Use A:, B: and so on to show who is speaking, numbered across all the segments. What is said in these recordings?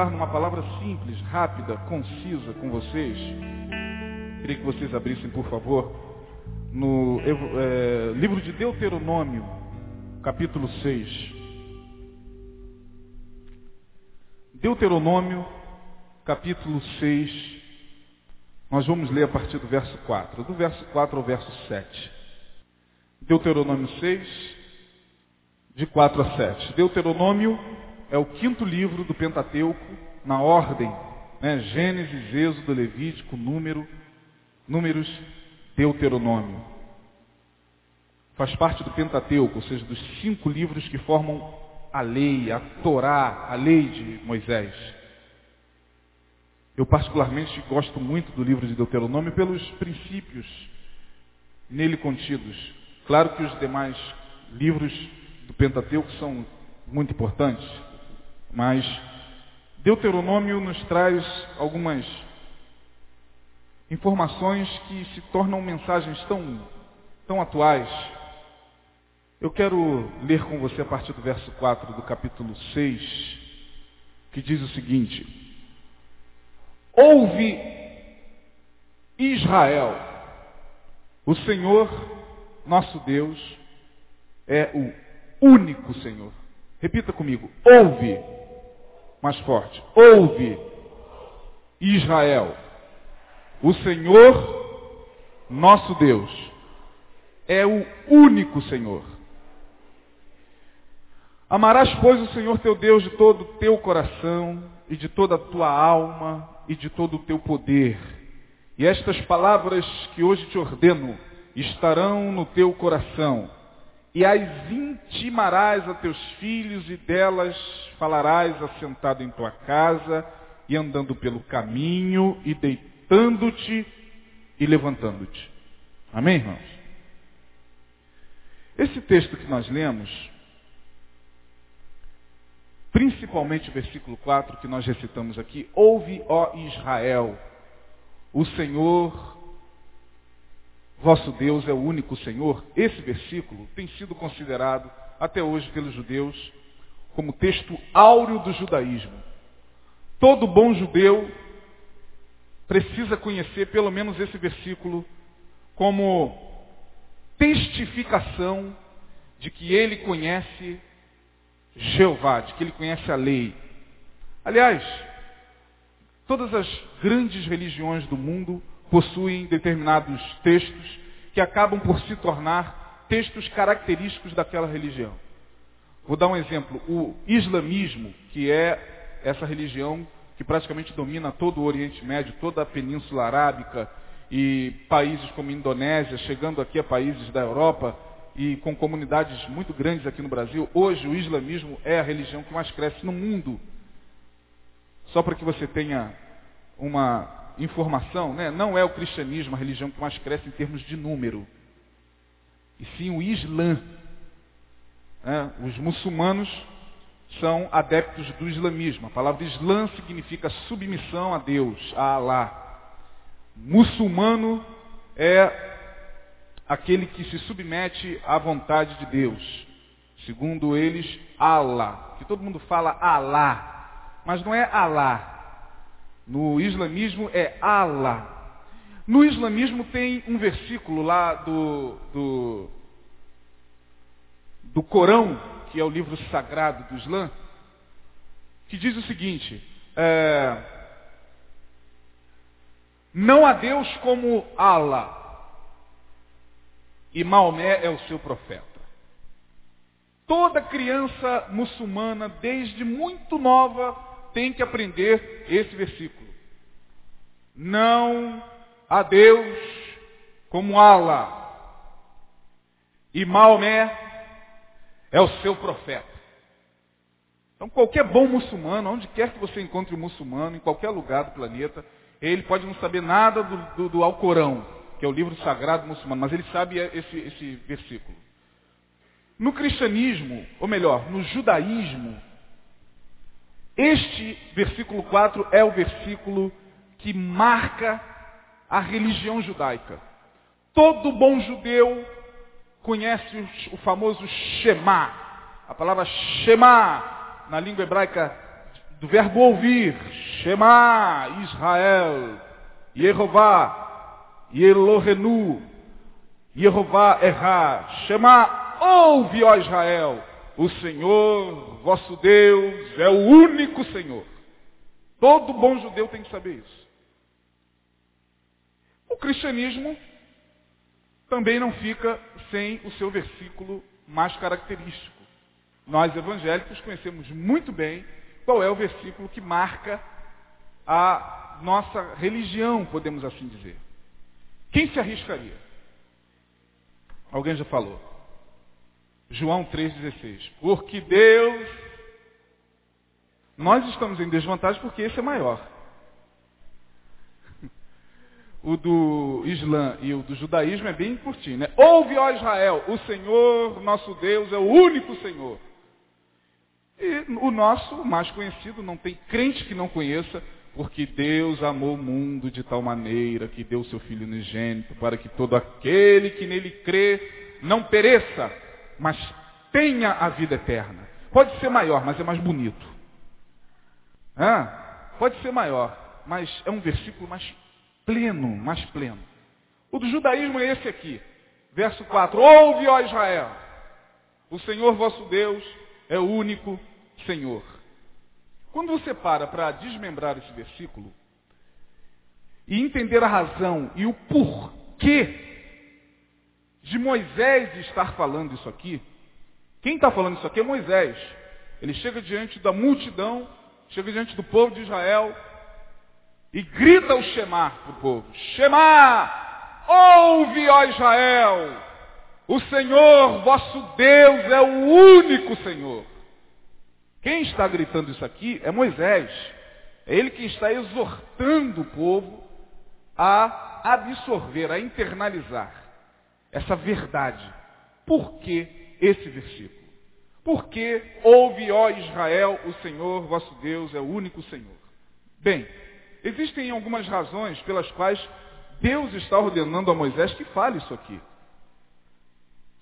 A: Meditar numa palavra simples, rápida, concisa com vocês. Queria que vocês abrissem, por favor, no é, livro de Deuteronômio, capítulo 6. Deuteronômio, capítulo 6. Nós vamos ler a partir do verso 4, do verso 4 ao verso 7. Deuteronômio 6, de 4 a 7. Deuteronômio é o quinto livro do Pentateuco, na ordem, né? Gênesis, Êxodo, Levítico, Número, Números, Deuteronômio. Faz parte do Pentateuco, ou seja, dos cinco livros que formam a lei, a Torá, a lei de Moisés. Eu particularmente gosto muito do livro de Deuteronômio pelos princípios nele contidos. Claro que os demais livros do Pentateuco são muito importantes, mas Deuteronômio nos traz algumas informações que se tornam mensagens tão, tão atuais. Eu quero ler com você a partir do verso 4 do capítulo 6, que diz o seguinte: Ouve Israel, o Senhor nosso Deus é o único Senhor. Repita comigo, ouve mais forte. Ouve, Israel, o Senhor, nosso Deus, é o único Senhor. Amarás, pois, o Senhor teu Deus de todo o teu coração, e de toda a tua alma, e de todo o teu poder. E estas palavras que hoje te ordeno estarão no teu coração e as intimarás a teus filhos, e delas falarás assentado em tua casa, e andando pelo caminho, e deitando-te e levantando-te. Amém, irmãos? Esse texto que nós lemos, principalmente o versículo 4 que nós recitamos aqui, ouve, ó Israel, o Senhor vosso Deus é o único Senhor, esse versículo tem sido considerado até hoje pelos judeus como texto áureo do judaísmo. Todo bom judeu precisa conhecer pelo menos esse versículo como testificação de que ele conhece Jeová, de que ele conhece a lei. Aliás, todas as grandes religiões do mundo possuem determinados textos que acabam por se tornar textos característicos daquela religião. Vou dar um exemplo. O islamismo, que é essa religião que praticamente domina todo o Oriente Médio, toda a Península Arábica e países como Indonésia, chegando aqui a países da Europa e com comunidades muito grandes aqui no Brasil. Hoje o islamismo é a religião que mais cresce no mundo. Só para que você tenha uma informação, né? não é o cristianismo a religião que mais cresce em termos de número, e sim o Islã. Né? Os muçulmanos são adeptos do islamismo. A palavra Islã significa submissão a Deus, a Alá. Muçulmano é aquele que se submete à vontade de Deus. Segundo eles, Allah. Que todo mundo fala Alá. Mas não é Alá. No islamismo é Allah. No islamismo tem um versículo lá do, do, do Corão, que é o livro sagrado do Islã, que diz o seguinte, é, não há Deus como Allah, e Maomé é o seu profeta. Toda criança muçulmana, desde muito nova, tem que aprender esse versículo. Não há Deus como Allah. E Maomé é o seu profeta. Então qualquer bom muçulmano, onde quer que você encontre um muçulmano, em qualquer lugar do planeta, ele pode não saber nada do, do, do Alcorão, que é o livro sagrado muçulmano, mas ele sabe esse, esse versículo. No cristianismo, ou melhor, no judaísmo, este versículo 4 é o versículo que marca a religião judaica. Todo bom judeu conhece o famoso Shema. A palavra Shema na língua hebraica do verbo ouvir. Shema, Israel, Yehová, Yelohenu, Yehová Erra. Shema, ouve, ó Israel, o Senhor, vosso Deus, é o único Senhor. Todo bom judeu tem que saber isso. O cristianismo também não fica sem o seu versículo mais característico. Nós evangélicos conhecemos muito bem qual é o versículo que marca a nossa religião, podemos assim dizer. Quem se arriscaria? Alguém já falou. João 3,16. Porque Deus. Nós estamos em desvantagem porque esse é maior. O do Islã e o do judaísmo é bem curtinho, né? Ouve, ó Israel, o Senhor, nosso Deus, é o único Senhor. E o nosso, mais conhecido, não tem crente que não conheça, porque Deus amou o mundo de tal maneira que deu seu Filho unigênito, para que todo aquele que nele crê não pereça, mas tenha a vida eterna. Pode ser maior, mas é mais bonito. Pode ser maior, mas é um versículo mais pleno, mais pleno. O do judaísmo é esse aqui. Verso 4. Ouve, ó Israel, o Senhor vosso Deus é o único Senhor. Quando você para para desmembrar esse versículo e entender a razão e o porquê de Moisés estar falando isso aqui, quem está falando isso aqui é Moisés. Ele chega diante da multidão, chega diante do povo de Israel e grita o Shema para o povo. Shema! Ouve, ó Israel! O Senhor, vosso Deus, é o único Senhor. Quem está gritando isso aqui é Moisés. É ele que está exortando o povo a absorver, a internalizar essa verdade. Por que esse versículo? Porque ouve, ó Israel, o Senhor vosso Deus é o único Senhor. Bem, existem algumas razões pelas quais Deus está ordenando a Moisés que fale isso aqui.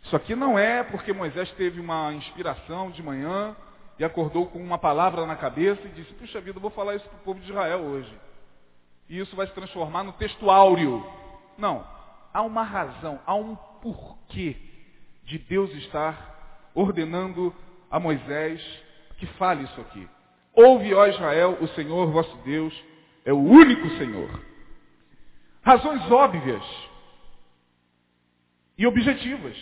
A: Isso aqui não é porque Moisés teve uma inspiração de manhã e acordou com uma palavra na cabeça e disse, puxa vida, vou falar isso para o povo de Israel hoje. E isso vai se transformar no texto áureo. Não. Há uma razão, há um porquê de Deus estar ordenando a Moisés que fale isso aqui. Ouve, ó Israel, o Senhor vosso Deus é o único Senhor. Razões óbvias e objetivas.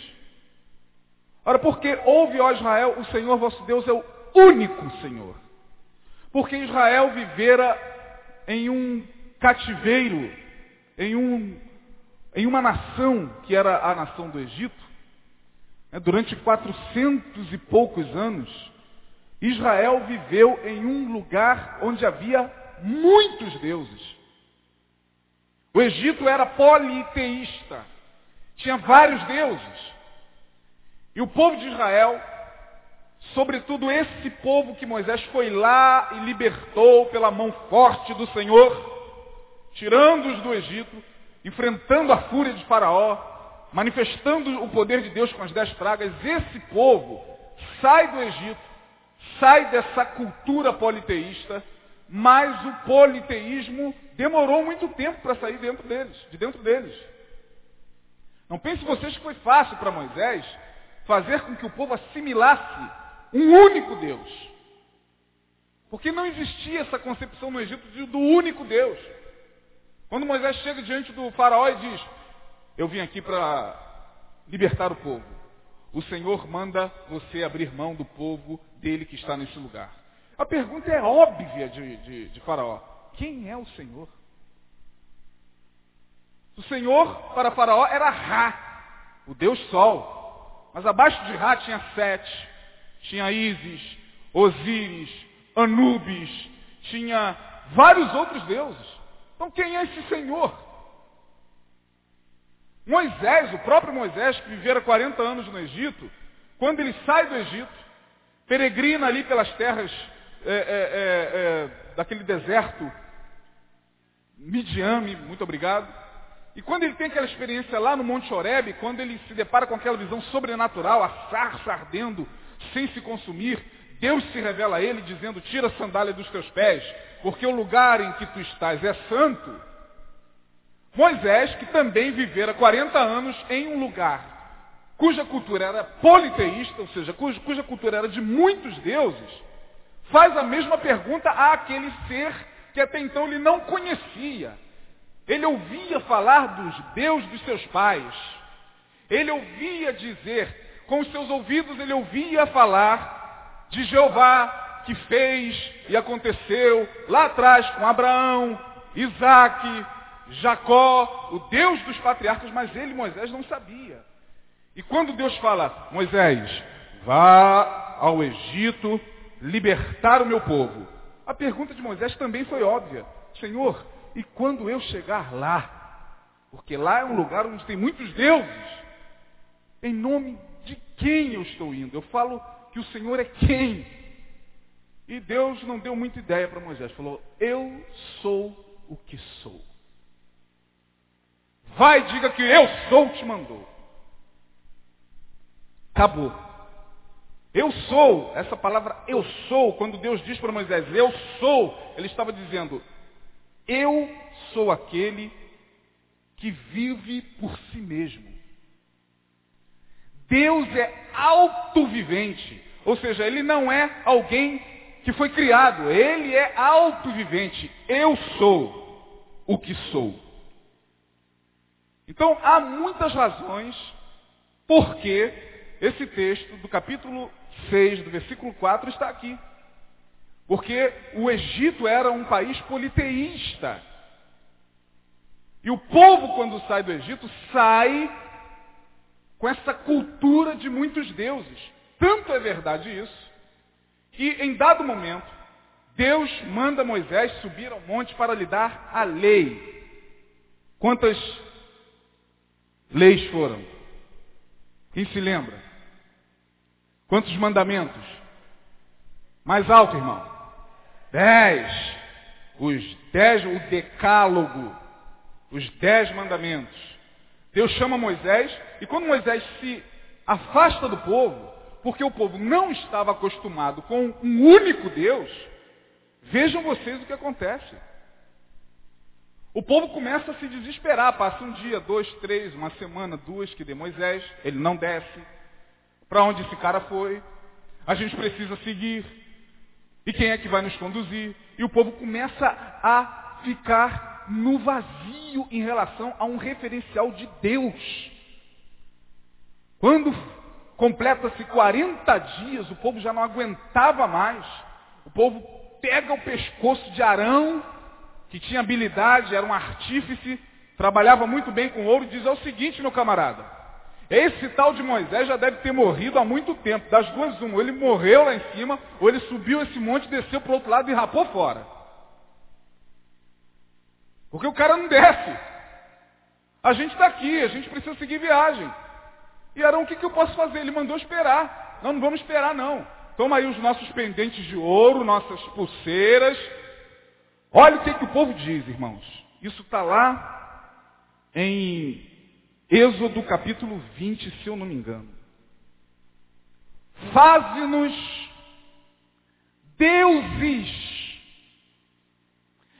A: Ora, porque ouve, ó Israel, o Senhor vosso Deus é o único Senhor. Porque Israel vivera em um cativeiro, em, um, em uma nação que era a nação do Egito, né, durante quatrocentos e poucos anos, Israel viveu em um lugar onde havia muitos deuses. O Egito era politeísta, tinha vários deuses. E o povo de Israel sobretudo esse povo que Moisés foi lá e libertou pela mão forte do Senhor, tirando-os do Egito, enfrentando a fúria de Faraó, manifestando o poder de Deus com as dez pragas, esse povo sai do Egito, sai dessa cultura politeísta, mas o politeísmo demorou muito tempo para sair dentro deles, de dentro deles. Não pense vocês que foi fácil para Moisés fazer com que o povo assimilasse um único Deus. Porque não existia essa concepção no Egito do único Deus. Quando Moisés chega diante do faraó e diz, eu vim aqui para libertar o povo. O Senhor manda você abrir mão do povo dele que está nesse lugar. A pergunta é óbvia de, de, de faraó. Quem é o Senhor? O Senhor para faraó era Ra, o Deus Sol. Mas abaixo de Ra tinha Sete, tinha Ísis, Osíris, Anubis, tinha vários outros deuses. Então quem é esse Senhor? Moisés, o próprio Moisés, que vivera 40 anos no Egito, quando ele sai do Egito, peregrina ali pelas terras é, é, é, é daquele deserto, Midiame, muito obrigado. E quando ele tem aquela experiência lá no Monte Horebe, quando ele se depara com aquela visão sobrenatural, a sarça ardendo sem se consumir, Deus se revela a ele dizendo, tira a sandália dos teus pés, porque o lugar em que tu estás é santo. Moisés, que também vivera 40 anos em um lugar cuja cultura era politeísta, ou seja, cuja, cuja cultura era de muitos deuses, faz a mesma pergunta àquele ser que até então ele não conhecia. Ele ouvia falar dos deuses dos seus pais. Ele ouvia dizer, com os seus ouvidos ele ouvia falar de Jeová que fez e aconteceu lá atrás com Abraão, Isaac, Jacó, o Deus dos patriarcas, mas ele, Moisés, não sabia. E quando Deus fala, Moisés, vá ao Egito libertar o meu povo. A pergunta de Moisés também foi óbvia. Senhor, e quando eu chegar lá? Porque lá é um lugar onde tem muitos deuses. Em nome de quem eu estou indo? Eu falo que o Senhor é quem? E Deus não deu muita ideia para Moisés. Falou, eu sou o que sou. Vai, diga que eu sou te mandou. Acabou. Eu sou, essa palavra eu sou, quando Deus diz para Moisés, eu sou, ele estava dizendo, eu sou aquele que vive por si mesmo. Deus é autovivente, ou seja, ele não é alguém que foi criado, ele é autovivente. Eu sou o que sou. Então há muitas razões por que esse texto do capítulo 6, do versículo 4, está aqui. Porque o Egito era um país politeísta. E o povo, quando sai do Egito, sai com essa cultura de muitos deuses. Tanto é verdade isso, que em dado momento, Deus manda Moisés subir ao monte para lhe dar a lei. Quantas leis foram? Quem se lembra? Quantos mandamentos? Mais alto, irmão. Dez. Os dez, o decálogo. Os dez mandamentos. Deus chama Moisés, e quando Moisés se afasta do povo, porque o povo não estava acostumado com um único Deus, vejam vocês o que acontece. O povo começa a se desesperar, passa um dia, dois, três, uma semana, duas, que de Moisés, ele não desce. Para onde esse cara foi? A gente precisa seguir. E quem é que vai nos conduzir? E o povo começa a ficar no vazio em relação a um referencial de Deus. Quando completa-se 40 dias, o povo já não aguentava mais. O povo pega o pescoço de Arão, que tinha habilidade, era um artífice, trabalhava muito bem com ouro, e diz: é o seguinte, meu camarada, esse tal de Moisés já deve ter morrido há muito tempo. Das duas, uma. Ou ele morreu lá em cima, ou ele subiu esse monte, desceu para o outro lado e rapou fora. Porque o cara não desce. A gente está aqui, a gente precisa seguir viagem. E Arão, o que, que eu posso fazer? Ele mandou esperar. Não, não vamos esperar não. Toma aí os nossos pendentes de ouro, nossas pulseiras. Olha o que, que o povo diz, irmãos. Isso está lá em Êxodo capítulo 20, se eu não me engano. Faze-nos deuses.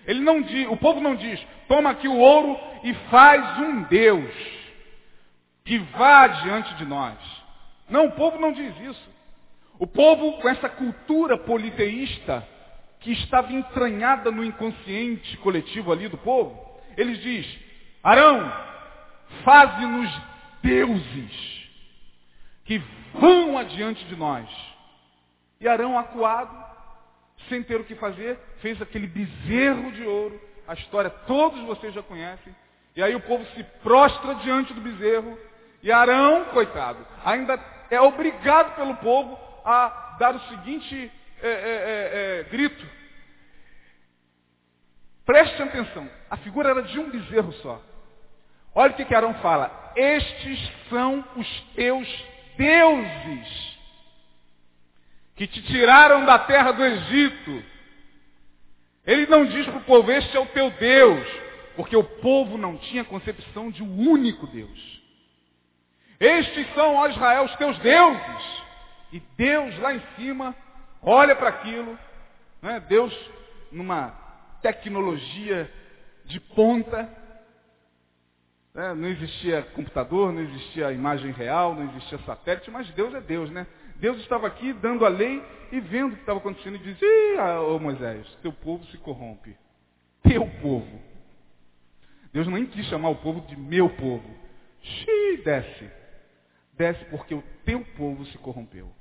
A: Ele não diz, o povo não diz, toma aqui o ouro e faz um Deus que vá diante de nós. Não, o povo não diz isso. O povo, com essa cultura politeísta que estava entranhada no inconsciente coletivo ali do povo, eles diz, Arão, faze-nos deuses que vão adiante de nós. E Arão, acuado, sem ter o que fazer, fez aquele bezerro de ouro. A história todos vocês já conhecem. E aí o povo se prostra diante do bezerro. E Arão, coitado, ainda é obrigado pelo povo a dar o seguinte é, é, é, é grito. Preste atenção, a figura era de um bezerro só. Olha o que, Arão fala. Estes são os teus deuses que te tiraram da terra do Egito. Ele não diz para o povo, este é o teu Deus, porque o povo não tinha concepção de um único Deus. Estes são, ó Israel, os teus deuses. E Deus lá em cima olha para aquilo, né? Deus numa tecnologia de ponta, né? não existia computador, não existia imagem real, não existia satélite, mas Deus é Deus, né? Deus estava aqui dando a lei e vendo o que estava acontecendo e dizia, ô Moisés, teu povo se corrompe. Teu povo. Deus nem quis chamar o povo de meu povo. Xiii, desce. Desce porque o teu povo se corrompeu.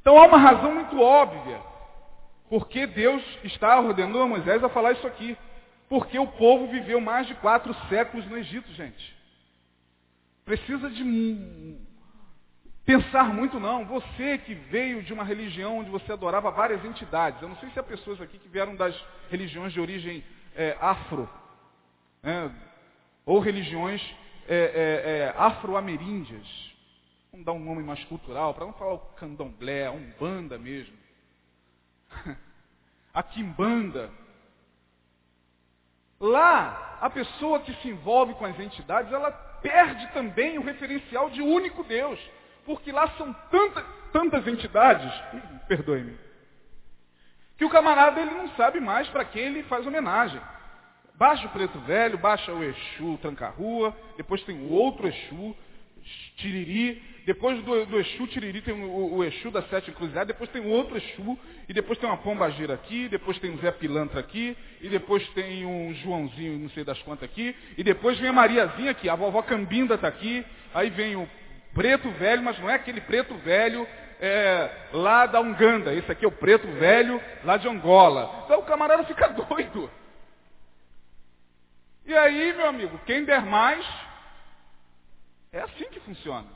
A: Então há uma razão muito óbvia. Porque Deus está ordenando a Moisés a falar isso aqui. Porque o povo viveu mais de quatro séculos no Egito, gente. Precisa de pensar muito não. Você que veio de uma religião onde você adorava várias entidades. Eu não sei se há pessoas aqui que vieram das religiões de origem é, afro. Né, ou religiões é, é, é afro-ameríndias. Vamos dar um nome mais cultural, para não falar o candomblé, a umbanda mesmo. A quimbanda. Lá, a pessoa que se envolve com as entidades, ela perde também o referencial de único Deus. Porque lá são tanta, tantas entidades, perdoe-me, que o camarada ele não sabe mais para quem ele faz homenagem. Baixa o preto velho, baixa o Exu, o tranca-rua, depois tem o outro Exu, Tiriri, depois do, do Exu Tiriri tem o, o Exu da Sete Encruzilhadas, depois tem outro Exu, e depois tem uma Pomba Gira aqui, depois tem o Zé Pilantra aqui, e depois tem um Joãozinho, não sei das quantas aqui, e depois vem a Mariazinha aqui, a vovó Cambinda está aqui, aí vem o preto velho, mas não é aquele preto velho é, lá da Uganda, esse aqui é o preto velho lá de Angola. Então o camarada fica doido. E aí, meu amigo, quem der mais, é assim que funciona.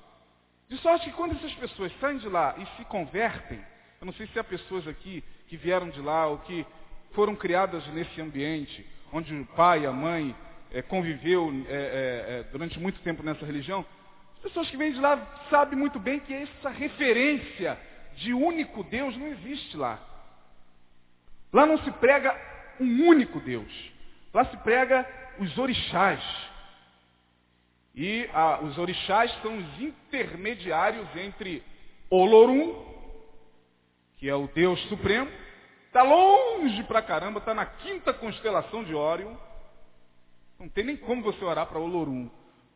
A: De sorte que quando essas pessoas saem de lá e se convertem, eu não sei se há pessoas aqui que vieram de lá ou que foram criadas nesse ambiente, onde o pai, a mãe é, conviveu é, é, durante muito tempo nessa religião, as pessoas que vêm de lá sabem muito bem que essa referência de único Deus não existe lá. Lá não se prega um único Deus. Lá se prega os orixás. E ah, os orixás são os intermediários entre Olorum, que é o Deus Supremo, está longe pra caramba, está na quinta constelação de Órion. Não tem nem como você orar para Olorum.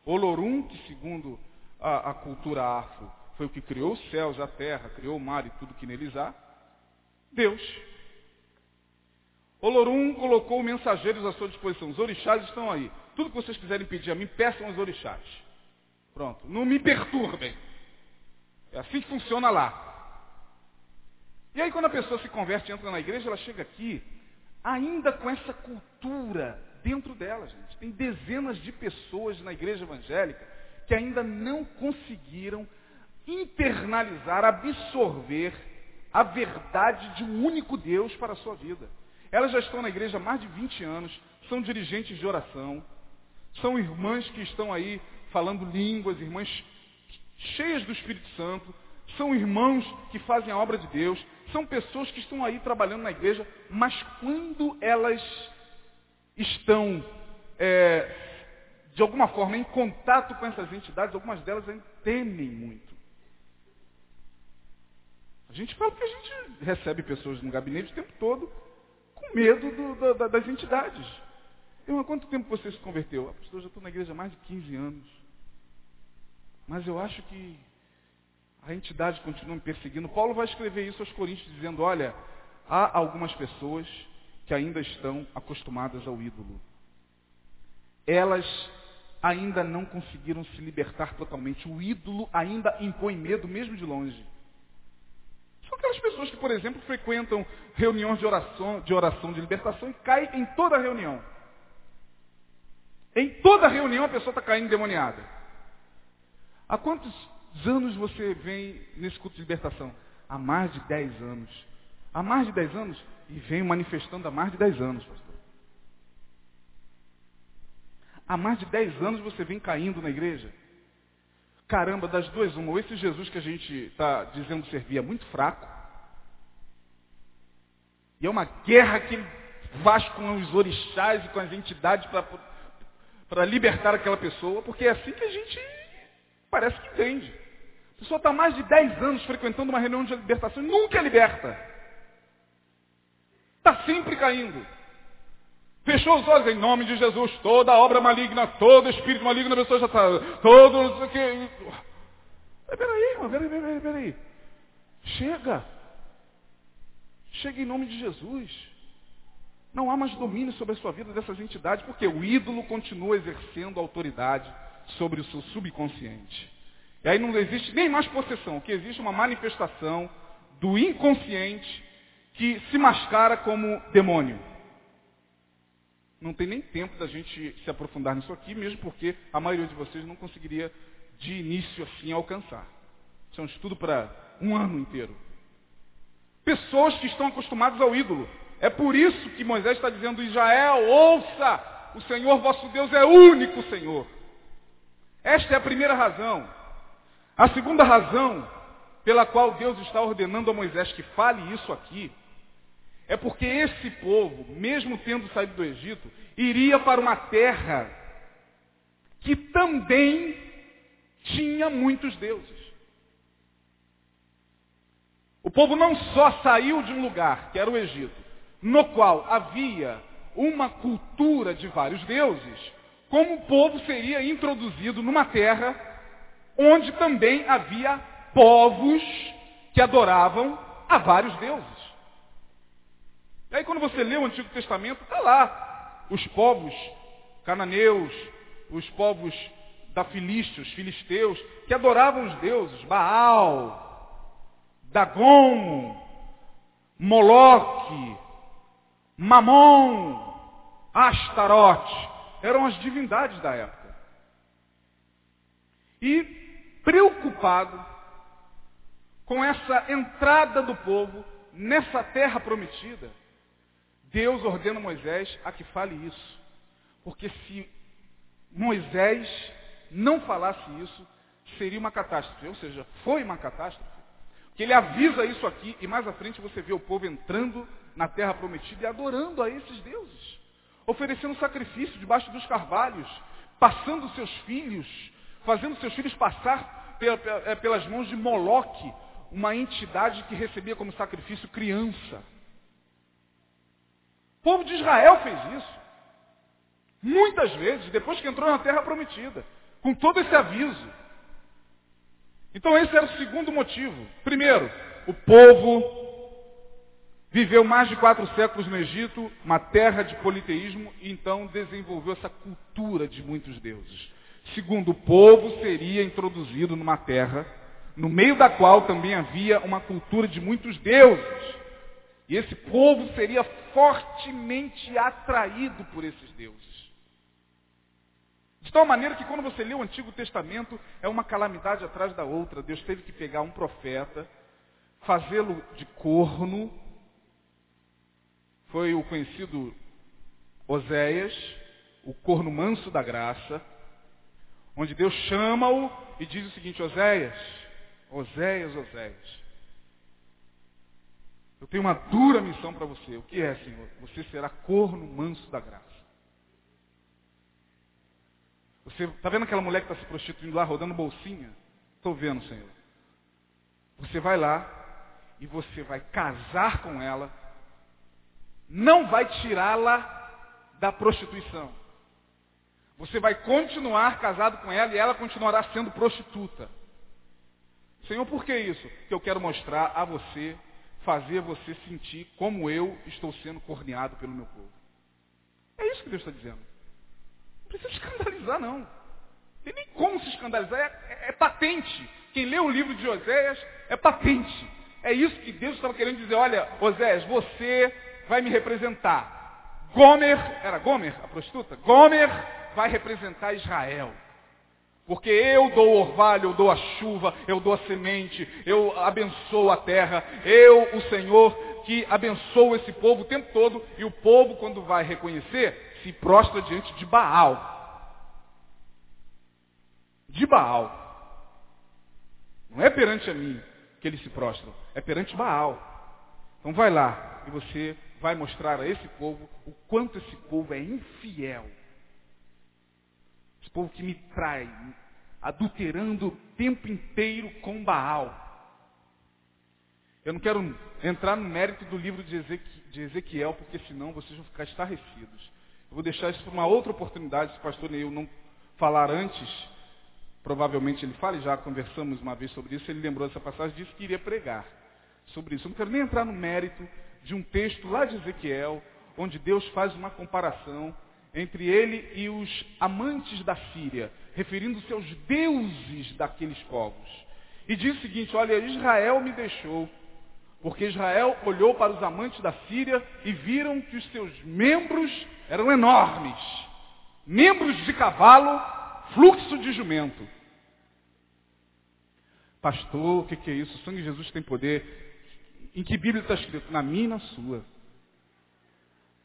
A: Olorum, que segundo a, a, cultura afro foi o que criou os céus, a terra, criou o mar e tudo que neles há, Deus. Olorum colocou mensageiros à sua disposição. Os orixás estão aí. Tudo que vocês quiserem pedir a mim, peçam aos orixás. Pronto. Não me perturbem. É assim que funciona lá. E aí quando a pessoa se converte e entra na igreja, ela chega aqui ainda com essa cultura dentro dela, gente. Tem dezenas de pessoas na igreja evangélica que ainda não conseguiram internalizar, absorver a verdade de um único Deus para a sua vida. Elas já estão na igreja há mais de 20 anos, são dirigentes de oração, são irmãs que estão aí falando línguas, irmãs cheias do Espírito Santo, são irmãos que fazem a obra de Deus, são pessoas que estão aí trabalhando na igreja, mas quando elas estão, é, de alguma forma, em contato com essas entidades, algumas delas temem muito. A gente fala que a gente recebe pessoas no gabinete o tempo todo medo do, do, das entidades. Eu, há quanto tempo você se converteu? Ah, pastor, eu já estou na igreja há mais de 15 anos. Mas eu acho que a entidade continua me perseguindo. Paulo vai escrever isso aos Coríntios, dizendo, olha, há algumas pessoas que ainda estão acostumadas ao ídolo. Elas ainda não conseguiram se libertar totalmente. O ídolo ainda impõe medo, mesmo de longe. Aquelas pessoas que, por exemplo, frequentam reuniões de oração, de oração de libertação e caem em toda reunião. Em toda reunião a pessoa está caindo endemoniada. Há quantos anos você vem nesse culto de libertação? Há mais de 10 anos. Há mais de 10 anos? E venho manifestando há mais de 10 anos, pastor. Há mais de 10 anos você vem caindo na igreja. Caramba, das duas, uma, ou esse Jesus que a gente está dizendo servir é muito fraco, e é uma guerra que ele faz com os orixás e com as entidades para libertar aquela pessoa, porque é assim que a gente parece que entende. A pessoa está mais de 10 anos frequentando uma reunião de libertação e nunca é liberta. Está sempre caindo. Fechou os olhos em nome de Jesus. Toda obra maligna, todo espírito maligno a pessoa já está. Todo. Que... Peraí, irmão, peraí, peraí, peraí. Chega. Chega em nome de Jesus. Não há mais domínio sobre a sua vida dessas entidades, porque o ídolo continua exercendo autoridade sobre o seu subconsciente. E aí não existe nem mais possessão, que existe uma manifestação do inconsciente que se mascara como demônio. Não tem nem tempo da gente se aprofundar nisso aqui, mesmo porque a maioria de vocês não conseguiria de início assim alcançar. Isso é um estudo para um ano inteiro. Pessoas que estão acostumadas ao ídolo. É por isso que Moisés está dizendo, Israel, ouça, o Senhor vosso Deus é único Senhor. Esta é a primeira razão. A segunda razão pela qual Deus está ordenando a Moisés que fale isso aqui, é porque esse povo, mesmo tendo saído do Egito, iria para uma terra que também tinha muitos deuses. O povo não só saiu de um lugar, que era o Egito, no qual havia uma cultura de vários deuses, como o povo seria introduzido numa terra onde também havia povos que adoravam a vários deuses. E aí quando você lê o Antigo Testamento, está lá. Os povos cananeus, os povos da Filístia, os filisteus, que adoravam os deuses, Baal, Dagon, Moloque, Mamon, Astarote, eram as divindades da época. E preocupado com essa entrada do povo nessa terra prometida, Deus ordena Moisés a que fale isso. Porque se Moisés não falasse isso, seria uma catástrofe. Ou seja, foi uma catástrofe. Que ele avisa isso aqui e mais à frente você vê o povo entrando na terra prometida e adorando a esses deuses. Oferecendo sacrifício debaixo dos carvalhos, passando seus filhos, fazendo seus filhos passar é, pelas mãos de Moloque, uma entidade que recebia como sacrifício criança. O povo de Israel fez isso. Muitas vezes, depois que entrou na terra prometida, com todo esse aviso. Então esse era o segundo motivo. Primeiro, o povo Viveu mais de quatro séculos no Egito, uma terra de politeísmo, e então desenvolveu essa cultura de muitos deuses. Segundo, o povo seria introduzido numa terra, no meio da qual também havia uma cultura de muitos deuses. E esse povo seria fortemente atraído por esses deuses. De tal maneira que quando você lê o Antigo Testamento, é uma calamidade atrás da outra. Deus teve que pegar um profeta, fazê-lo de corno, foi o conhecido Oséias, o corno manso da graça, onde Deus chama-o e diz o seguinte, Oséias, Oséias, Oséias, eu tenho uma dura missão para você. O que é, Senhor? Você será corno manso da graça. Você está vendo aquela mulher que está se prostituindo lá, rodando bolsinha? Estou vendo, Senhor. Você vai lá e você vai casar com ela não vai tirá-la da prostituição. Você vai continuar casado com ela e ela continuará sendo prostituta. Senhor, por que isso? Que eu quero mostrar a você, fazer você sentir como eu estou sendo corneado pelo meu povo. É isso que Deus está dizendo. Não precisa escandalizar, não. Tem nem como se escandalizar, é, é, é patente. Quem lê o livro de Oséias é patente. É isso que Deus estava querendo dizer. Olha, Oséias, você vai me representar. Gomer, era Gomer a prostituta? Gomer vai representar Israel. Porque eu dou o orvalho, eu dou a chuva, eu dou a semente, eu abençoo a terra. Eu, o Senhor, que abençoo esse povo o tempo todo. E o povo, quando vai reconhecer, se prostra diante de Baal. De Baal. Não é perante a mim que eles se prostram, é perante Baal. Então vai lá e você vai mostrar a esse povo o quanto esse povo é infiel. Esse povo que me trai, adulterando o tempo inteiro com Baal. Eu não quero entrar no mérito do livro de Ezequiel, porque senão vocês vão ficar estarrecidos. Eu vou deixar isso para uma outra oportunidade, se o pastor Neil não falar antes, provavelmente ele fale, já conversamos uma vez sobre isso, ele lembrou dessa passagem, disse que iria pregar sobre isso. Eu não quero nem entrar no mérito de um texto lá de Ezequiel, onde Deus faz uma comparação entre ele e os amantes da Síria, referindo-se aos deuses daqueles povos. E diz o seguinte, olha, Israel me deixou, porque Israel olhou para os amantes da Síria e viram que os seus membros eram enormes, membros de cavalo, fluxo de jumento. Pastor, o que, é isso? O sangue de Jesus tem poder. Em que Bíblia está escrito? Na minha e na sua.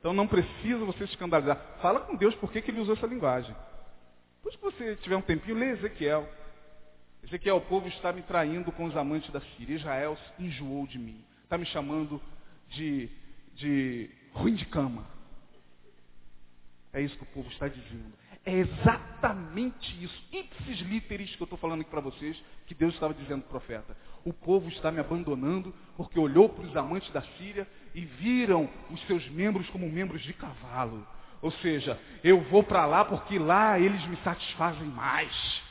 A: Então não precisa você se escandalizar. Fala com Deus por que, ele usou essa linguagem. Depois que você tiver um tempinho, lê Ezequiel. Ezequiel, o povo está me traindo com os amantes da Síria. Israel enjoou de mim. Está me chamando de, de ruim de cama. É isso que o povo está dizendo. É exatamente isso, ipsis literis, que eu estou falando aqui para vocês, que Deus estava dizendo para o profeta. O povo está me abandonando porque olhou para os amantes da Síria e viram os seus membros como membros de cavalo. Ou seja, eu vou para lá porque lá eles me satisfazem mais.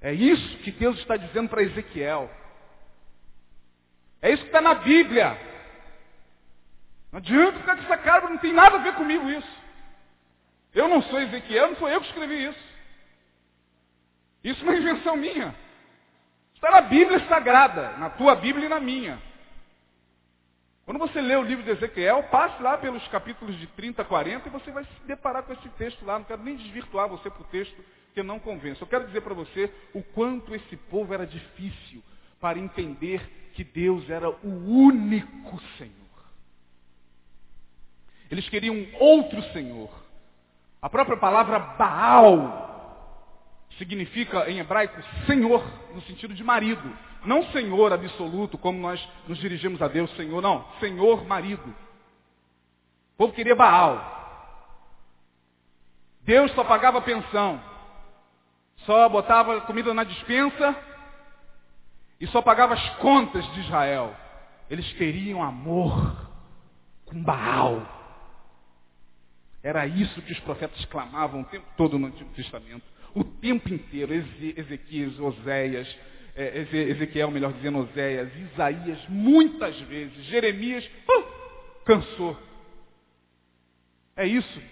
A: É isso que Deus está dizendo para Ezequiel. É isso que está na Bíblia. Não adianta ficar essa cara, não tem nada a ver comigo isso. Eu não sou Ezequiel, não foi eu que escrevi isso. Isso não é invenção minha. Está na Bíblia Sagrada, na tua Bíblia e na minha. Quando você lê o livro de Ezequiel, passe lá pelos capítulos de 30 a 40 e você vai se deparar com esse texto lá. Não quero nem desvirtuar você para o texto que não convence. Eu quero dizer para você o quanto esse povo era difícil para entender que Deus era o único Senhor. Eles queriam outro Senhor. A própria palavra Baal significa em hebraico Senhor, no sentido de marido. Não Senhor absoluto, como nós nos dirigimos a Deus, Senhor, não. Senhor marido. O povo queria Baal. Deus só pagava pensão. Só botava comida na dispensa e só pagava as contas de Israel. Eles queriam amor com Baal. Era isso que os profetas clamavam o tempo todo no Antigo Testamento. O tempo inteiro. Ezequias, Oséias, é, Ezequiel, melhor dizendo, Oséias, Isaías, muitas vezes. Jeremias, uh, cansou. É isso.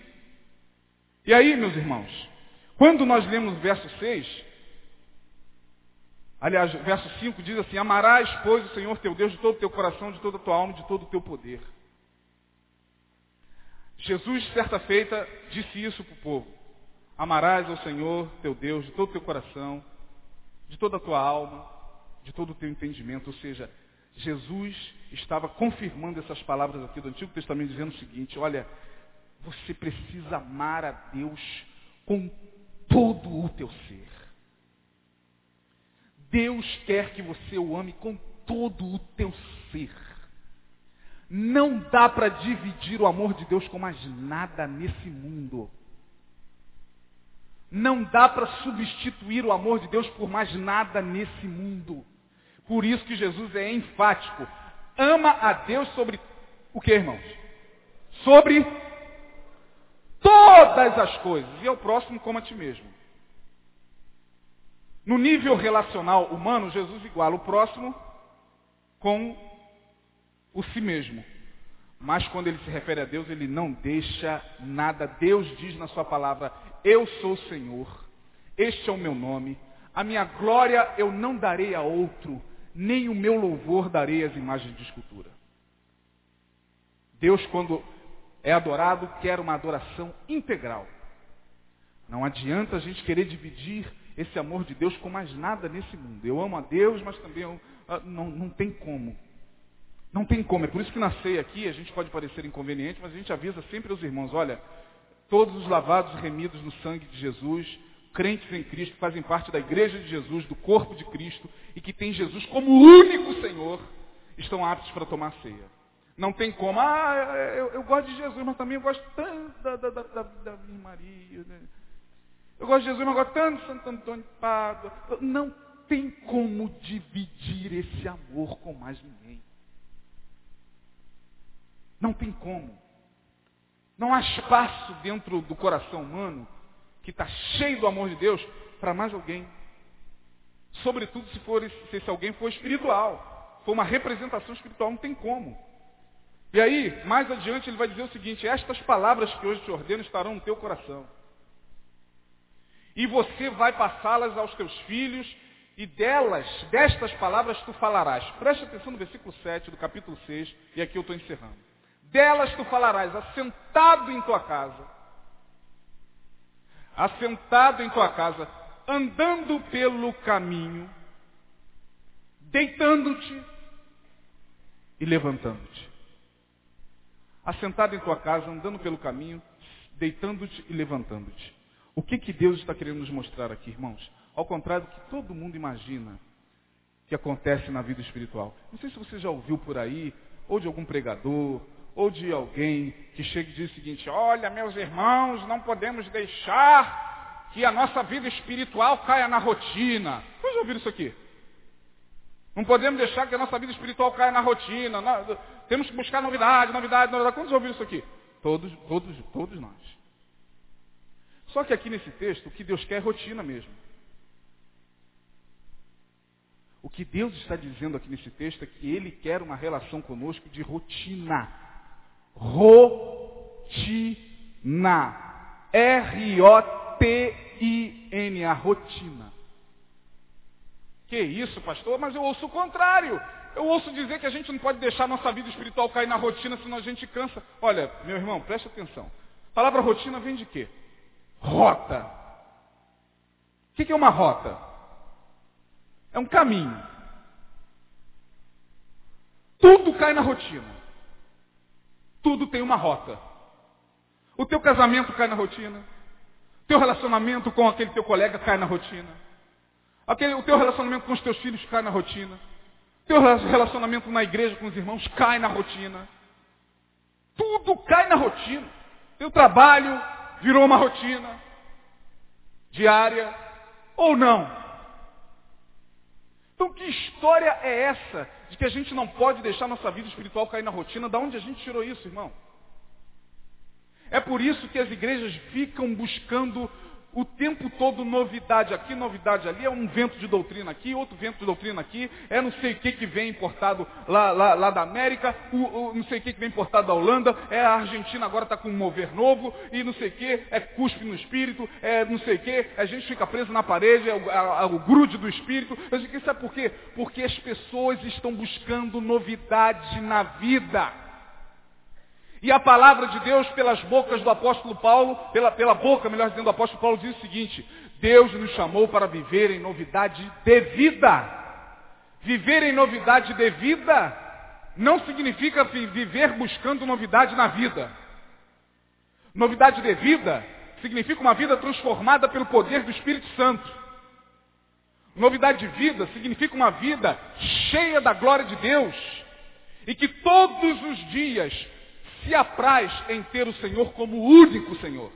A: E aí, meus irmãos, quando nós lemos o verso 6, aliás, o verso 5 diz assim, amarás, pois, o Senhor teu Deus de todo o teu coração, de toda a tua alma, de todo o teu poder. Jesus, certa feita, disse isso para o povo. Amarás ao Senhor teu Deus de todo o teu coração, de toda a tua alma, de todo o teu entendimento. Ou seja, Jesus estava confirmando essas palavras aqui do Antigo Testamento, dizendo o seguinte, olha, você precisa amar a Deus com todo o teu ser. Deus quer que você o ame com todo o teu ser. Não dá para dividir o amor de Deus com mais nada nesse mundo. Não dá para substituir o amor de Deus por mais nada nesse mundo. Por isso que Jesus é enfático. Ama a Deus sobre o que, irmãos? Sobre todas as coisas. E ao próximo como a ti mesmo. No nível relacional humano, Jesus iguala o próximo com o si mesmo. Mas quando ele se refere a Deus, ele não deixa nada. Deus diz na sua palavra, eu sou o Senhor, este é o meu nome, a minha glória eu não darei a outro, nem o meu louvor darei às imagens de escultura. Deus, quando é adorado, quer uma adoração integral. Não adianta a gente querer dividir esse amor de Deus com mais nada nesse mundo. Eu amo a Deus, mas também eu, ah, não, não tem como. Não tem como. É por isso que na ceia aqui a gente pode parecer inconveniente, mas a gente avisa sempre aos irmãos, olha, todos os lavados e remidos no sangue de Jesus, crentes em Cristo, fazem parte da igreja de Jesus, do corpo de Cristo, e que tem Jesus como único Senhor, estão aptos para tomar ceia. Não tem como, ah, eu, eu, gosto de Jesus, mas também eu gosto tanto da, da, da, da, da Maria. Né? Eu gosto de Jesus, mas gosto tanto de Santo Antônio de Pádua. Não tem como dividir esse amor com mais ninguém. Não tem como. Não há espaço dentro do coração humano que está cheio do amor de Deus para mais alguém. Sobretudo se, for, se esse alguém for espiritual. For uma representação espiritual, não tem como. E aí, mais adiante, ele vai dizer o seguinte: Estas palavras que hoje te ordeno estarão no teu coração. E você vai passá-las aos teus filhos, e delas, destas palavras, tu falarás. Preste atenção no versículo 7 do capítulo 6, e aqui eu estou encerrando. Delas tu falarás, assentado em tua casa. Assentado em tua casa, andando pelo caminho, deitando-te e levantando-te. Assentado em tua casa, andando pelo caminho, deitando-te e levantando-te. O que, que Deus está querendo nos mostrar aqui, irmãos? Ao contrário do que todo mundo imagina que acontece na vida espiritual. Não sei se você já ouviu por aí, ou de algum pregador, ou de alguém que chega e diz o seguinte, olha meus irmãos, não podemos deixar que a nossa vida espiritual caia na rotina. Vocês já ouviram isso aqui? Não podemos deixar que a nossa vida espiritual caia na rotina. Temos que buscar novidade, novidade, novidade. Quantos ouviram isso aqui? Todos, todos, todos nós. Só que aqui nesse texto, o que Deus quer é rotina mesmo. O que Deus está dizendo aqui nesse texto é que Ele quer uma relação conosco de rotina. Rotina. R-O-T-I-N, a rotina. Que isso, pastor? Mas eu ouço o contrário. Eu ouço dizer que a gente não pode deixar nossa vida espiritual cair na rotina, senão a gente cansa. Olha, meu irmão, preste atenção. A palavra rotina vem de quê? Rota. O que é uma rota? É um caminho. Tudo cai na rotina. Tudo tem uma rota. O teu casamento cai na rotina. O teu relacionamento com aquele teu colega cai na rotina. Aquele, o teu relacionamento com os teus filhos cai na rotina. O teu relacionamento na igreja com os irmãos cai na rotina. Tudo cai na rotina. Teu trabalho virou uma rotina diária ou não. Então que história é essa de que a gente não pode deixar nossa vida espiritual cair na rotina? Da onde a gente tirou isso, irmão? É por isso que as igrejas ficam buscando o tempo todo novidade aqui, novidade ali, é um vento de doutrina aqui, outro vento de doutrina aqui, é não sei o que que vem importado lá, lá, lá da América, o, o, não sei o que que vem importado da Holanda, é a Argentina agora está com um mover novo, e não sei o que, é cuspe no espírito, é não sei o que, a gente fica preso na parede, é o, o grude do espírito. Eu digo, sabe por quê? Porque as pessoas estão buscando novidade na vida. E a palavra de Deus, pelas bocas do apóstolo Paulo, pela, pela boca, melhor dizendo, do apóstolo Paulo diz o seguinte, Deus nos chamou para viver em novidade de vida. Viver em novidade de vida não significa viver buscando novidade na vida. Novidade de vida significa uma vida transformada pelo poder do Espírito Santo. Novidade de vida significa uma vida cheia da glória de Deus. E que todos os dias se apraz em ter o Senhor como o único Senhor.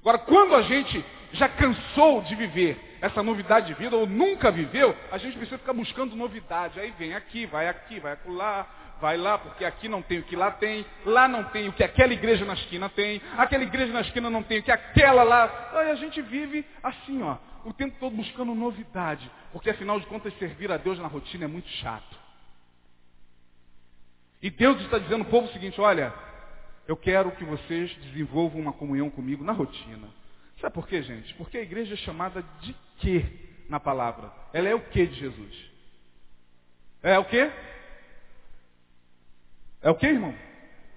A: Agora, quando a gente já cansou de viver essa novidade de vida, ou nunca viveu, a gente precisa ficar buscando novidade. Aí vem aqui, vai aqui, vai lá, vai lá, porque aqui não tem o que lá tem, lá não tem o que aquela igreja na esquina tem, aquela igreja na esquina não tem o que aquela lá. Aí a gente vive assim, ó, o tempo todo buscando novidade, porque afinal de contas servir a Deus na rotina é muito chato. E Deus está dizendo ao povo o seguinte, olha, eu quero que vocês desenvolvam uma comunhão comigo na rotina. Sabe por quê, gente? Porque a igreja é chamada de quê na palavra? Ela é o quê de Jesus? É o quê? É o quê, irmão?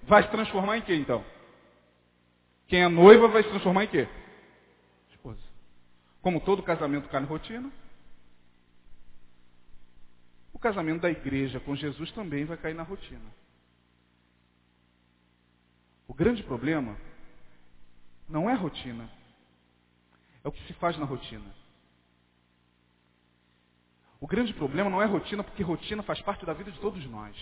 A: Vai se transformar em quê, então? Quem é noiva vai se transformar em quê? Esposa. Como todo casamento cai na rotina, casamento da igreja com Jesus também vai cair na rotina. O grande problema não é rotina, é o que se faz na rotina. O grande problema não é rotina, porque rotina faz parte da vida de todos nós.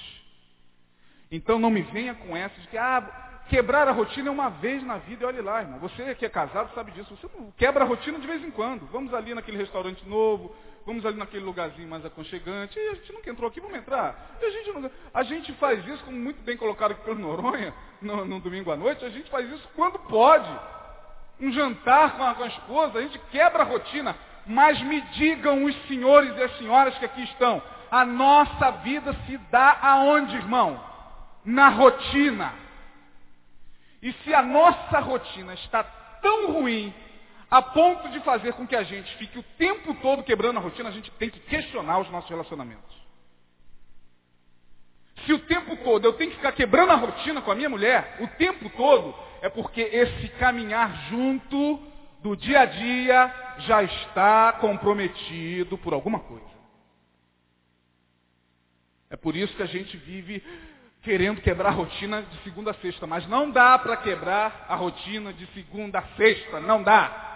A: Então não me venha com essa de que, ah, quebrar a rotina é uma vez na vida, e olhe lá, irmão. Você que é casado sabe disso. Você quebra a rotina de vez em quando. Vamos ali naquele restaurante novo, vamos ali naquele lugarzinho mais aconchegante. E a gente nunca entrou aqui, vamos entrar. E a gente, a gente faz isso, como muito bem colocado aqui pelo Noronha, no, no domingo à noite, a gente faz isso quando pode. Um jantar com a, com a esposa, a gente quebra a rotina. Mas me digam os senhores e as senhoras que aqui estão, a nossa vida se dá aonde, irmão? Na rotina. E se a nossa rotina está tão ruim, a ponto de fazer com que a gente fique o tempo todo quebrando a rotina, a gente tem que questionar os nossos relacionamentos. Se o tempo todo eu tenho que ficar quebrando a rotina com a minha mulher, o tempo todo, é porque esse caminhar junto do dia a dia já está comprometido por alguma coisa. É por isso que a gente vive querendo quebrar a rotina de segunda a sexta, mas não dá para quebrar a rotina de segunda a sexta, não dá.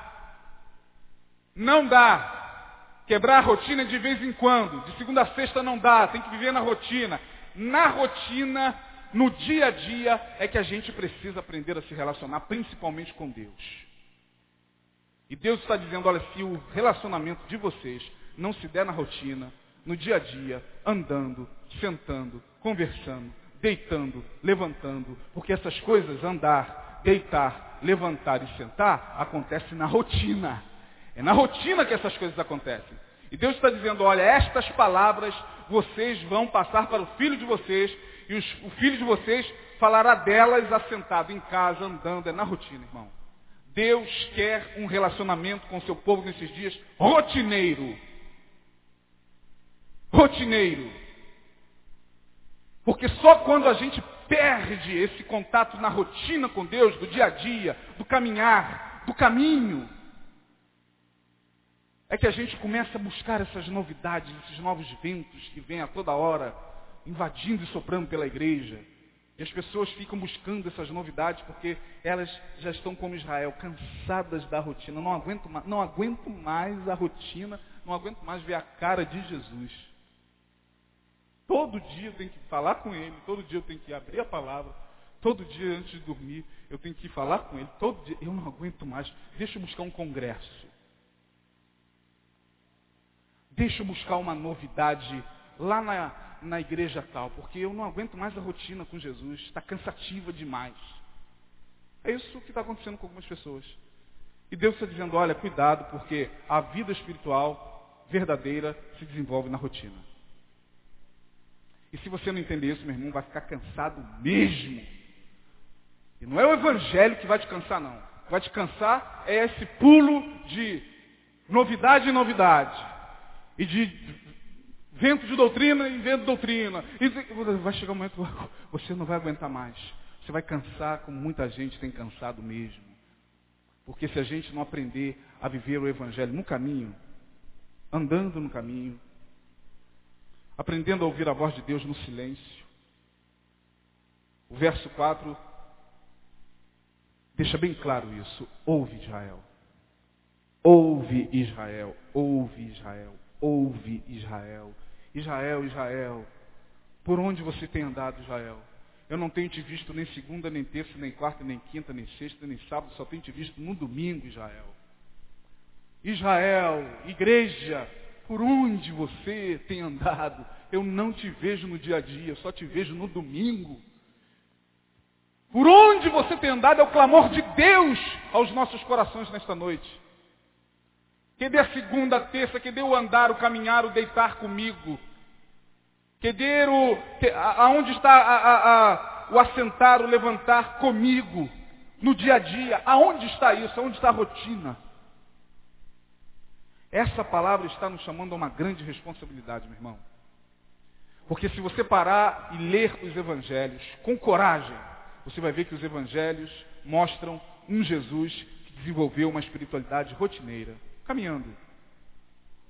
A: Não dá. Quebrar a rotina de vez em quando, de segunda a sexta não dá, tem que viver na rotina. Na rotina, no dia a dia, é que a gente precisa aprender a se relacionar, principalmente com Deus. E Deus está dizendo, olha, se o relacionamento de vocês não se der na rotina, no dia a dia, andando, sentando, conversando, deitando, levantando, porque essas coisas, andar, deitar, levantar e sentar, acontece na rotina. É na rotina que essas coisas acontecem. E Deus está dizendo, olha, estas palavras vocês vão passar para o filho de vocês, e os, o filho de vocês falará delas assentado em casa, andando, é na rotina, irmão. Deus quer um relacionamento com o seu povo nesses dias rotineiro. Rotineiro. Porque só quando a gente perde esse contato na rotina com Deus, do dia a dia, do caminhar, do caminho, é que a gente começa a buscar essas novidades, esses novos ventos que vêm a toda hora, invadindo e soprando pela igreja. E as pessoas ficam buscando essas novidades porque elas já estão como Israel, cansadas da rotina. Não aguento mais, não aguento mais a rotina, não aguento mais ver a cara de Jesus. Todo dia eu tenho que falar com ele, todo dia eu tenho que abrir a palavra, todo dia antes de dormir eu tenho que falar com ele, todo dia. Eu não aguento mais. Deixa eu buscar um congresso. Deixa eu buscar uma novidade lá na, na igreja tal, porque eu não aguento mais a rotina com Jesus, está cansativa demais. É isso que está acontecendo com algumas pessoas. E Deus está dizendo, olha, cuidado, porque a vida espiritual verdadeira se desenvolve na rotina. E se você não entender isso, meu irmão, vai ficar cansado mesmo. E não é o evangelho que vai te cansar, não. O que vai te cansar é esse pulo de novidade em novidade. E de vento de doutrina em vento de doutrina. E vai chegar um momento que você não vai aguentar mais. Você vai cansar como muita gente tem cansado mesmo. Porque se a gente não aprender a viver o evangelho no caminho, andando no caminho, aprendendo a ouvir a voz de Deus no silêncio. O verso 4 deixa bem claro isso. Ouve Israel. Ouve Israel. Ouve Israel. Ouve Israel. Israel, Israel. Por onde você tem andado, Israel? Eu não tenho te visto nem segunda, nem terça, nem quarta, nem quinta, nem sexta, nem sábado, só tenho te visto no domingo, Israel. Israel, igreja, por onde você tem andado. Eu não te vejo no dia a dia, só te vejo no domingo. Por onde você tem andado é o clamor de Deus aos nossos corações nesta noite. Que dê a segunda, a terça, que dê o andar, o caminhar, o deitar comigo. Que dê o. Que, aonde está a, a, a, o assentar, o levantar comigo. No dia a dia. Aonde está isso? Aonde está a rotina? Essa palavra está nos chamando a uma grande responsabilidade, meu irmão. Porque se você parar e ler os evangelhos com coragem, você vai ver que os evangelhos mostram um Jesus que desenvolveu uma espiritualidade rotineira, caminhando.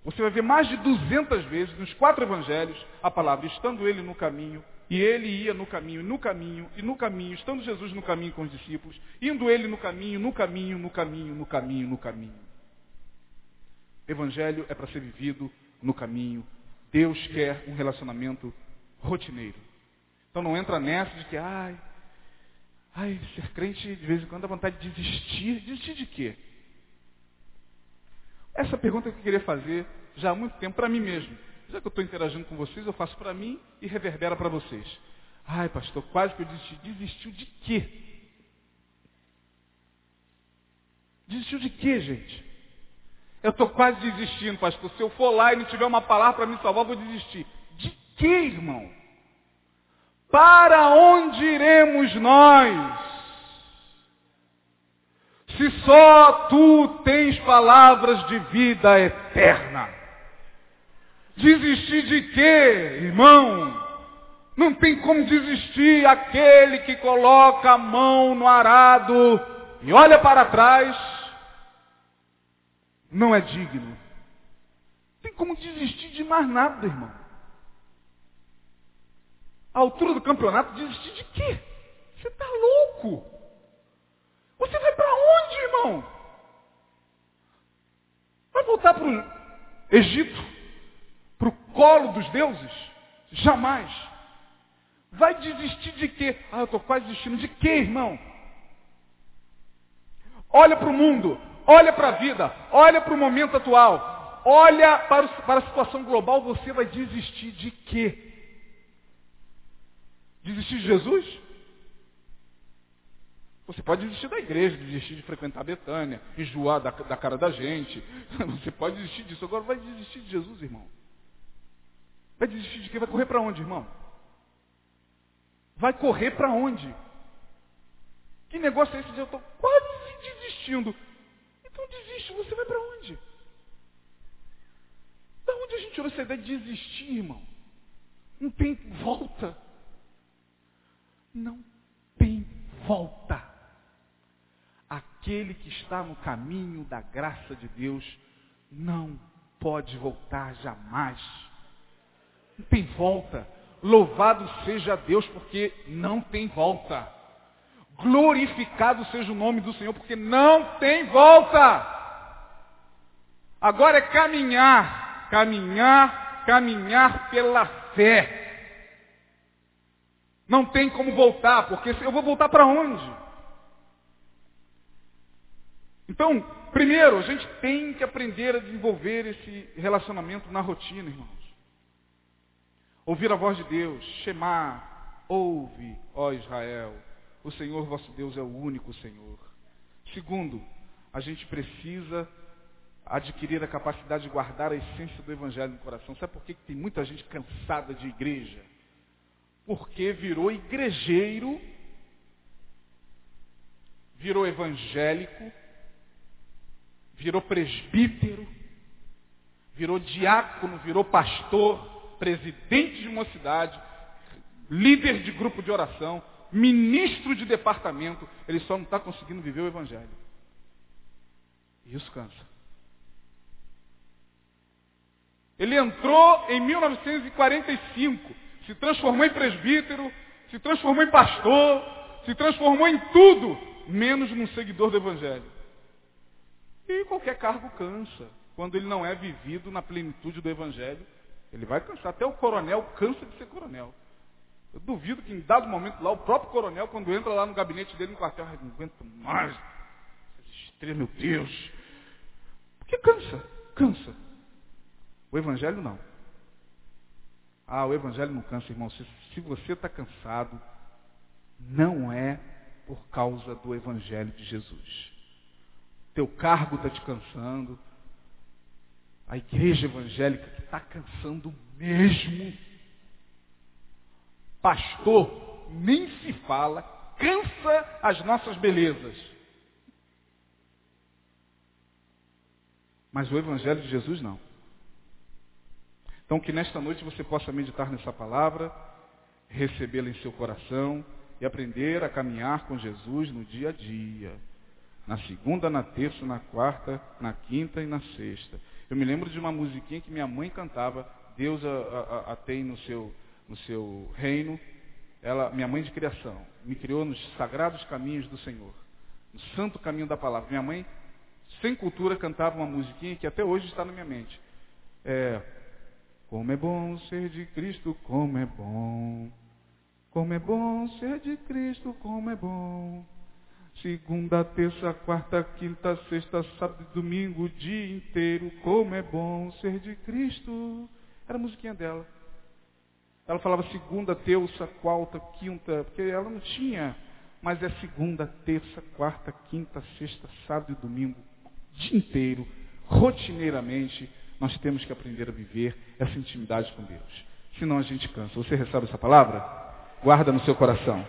A: Você vai ver mais de 200 vezes nos quatro evangelhos a palavra estando ele no caminho, e ele ia no caminho, no caminho, e no caminho, estando Jesus no caminho com os discípulos, indo ele no caminho, no caminho, no caminho, no caminho, no caminho. Evangelho é para ser vivido no caminho. Deus quer um relacionamento rotineiro. Então não entra nessa de que, ai, Ai, ser crente de vez em quando dá vontade de desistir. Desistir de quê? Essa pergunta que eu queria fazer já há muito tempo para mim mesmo. Já que eu estou interagindo com vocês, eu faço para mim e reverbera para vocês. Ai, pastor, quase que eu desisti. Desistiu de quê? Desistiu de quê, gente? Eu estou quase desistindo, pastor. Se eu for lá e não tiver uma palavra para me salvar, eu vou desistir. De quê, irmão? Para onde iremos nós? Se só tu tens palavras de vida eterna. Desistir de quê, irmão? Não tem como desistir aquele que coloca a mão no arado e olha para trás, não é digno. Tem como desistir de mais nada, irmão. A altura do campeonato, desistir de quê? Você está louco? Você vai para onde, irmão? Vai voltar para o Egito? Para o colo dos deuses? Jamais. Vai desistir de quê? Ah, eu estou quase desistindo. De quê, irmão? Olha para o mundo, olha para a vida, olha para o momento atual, olha para, o, para a situação global, você vai desistir de quê? Desistir de Jesus? Você pode desistir da igreja, desistir de frequentar a Betânia, enjoar da, da cara da gente. Você pode desistir disso. Agora vai desistir de Jesus, irmão. Vai desistir de quê? Vai correr para onde, irmão? Vai correr para onde? Que negócio é esse de eu estou quase desistindo? Desiste, você vai para onde? Da onde a gente tirou essa ideia de desistir, irmão? Não tem volta. Não tem volta. Aquele que está no caminho da graça de Deus não pode voltar jamais. Não tem volta. Louvado seja Deus, porque não tem volta. Glorificado seja o nome do Senhor, porque não tem volta. Agora é caminhar, caminhar, caminhar pela fé. Não tem como voltar, porque eu vou voltar para onde? Então, primeiro, a gente tem que aprender a desenvolver esse relacionamento na rotina, irmãos. Ouvir a voz de Deus, chamar, ouve, ó Israel, o Senhor vosso Deus é o único Senhor. Segundo, a gente precisa adquirir a capacidade de guardar a essência do Evangelho no coração. Sabe por que tem muita gente cansada de igreja? Porque virou igrejeiro, virou evangélico, virou presbítero, virou diácono, virou pastor, presidente de mocidade, líder de grupo de oração, ministro de departamento, ele só não está conseguindo viver o evangelho. E isso cansa. Ele entrou em 1945 se transformou em presbítero, se transformou em pastor, se transformou em tudo, menos num seguidor do Evangelho. E qualquer cargo cansa, quando ele não é vivido na plenitude do Evangelho. Ele vai cansar. Até o coronel cansa de ser coronel. Eu duvido que em dado momento lá, o próprio coronel, quando entra lá no gabinete dele no quartel, não aguento mais. Essas estrelas, meu Deus. Porque cansa, cansa. O Evangelho não. Ah, o evangelho não cansa, irmão. Se, se você está cansado, não é por causa do evangelho de Jesus. Teu cargo está te cansando. A igreja evangélica está cansando mesmo. Pastor, nem se fala, cansa as nossas belezas. Mas o Evangelho de Jesus não. Então, que nesta noite você possa meditar nessa palavra, recebê-la em seu coração e aprender a caminhar com Jesus no dia a dia. Na segunda, na terça, na quarta, na quinta e na sexta. Eu me lembro de uma musiquinha que minha mãe cantava, Deus a, a, a tem no seu, no seu reino. Ela, minha mãe de criação, me criou nos sagrados caminhos do Senhor, no santo caminho da palavra. Minha mãe, sem cultura, cantava uma musiquinha que até hoje está na minha mente. É, como é bom ser de Cristo, como é bom. Como é bom ser de Cristo, como é bom. Segunda, terça, quarta, quinta, sexta, sábado e domingo, o dia inteiro. Como é bom ser de Cristo. Era a musiquinha dela. Ela falava segunda, terça, quarta, quinta, porque ela não tinha, mas é segunda, terça, quarta, quinta, sexta, sábado e domingo, o dia inteiro, rotineiramente, nós temos que aprender a viver essa intimidade com Deus. Senão a gente cansa. Você recebe essa palavra? Guarda no seu coração.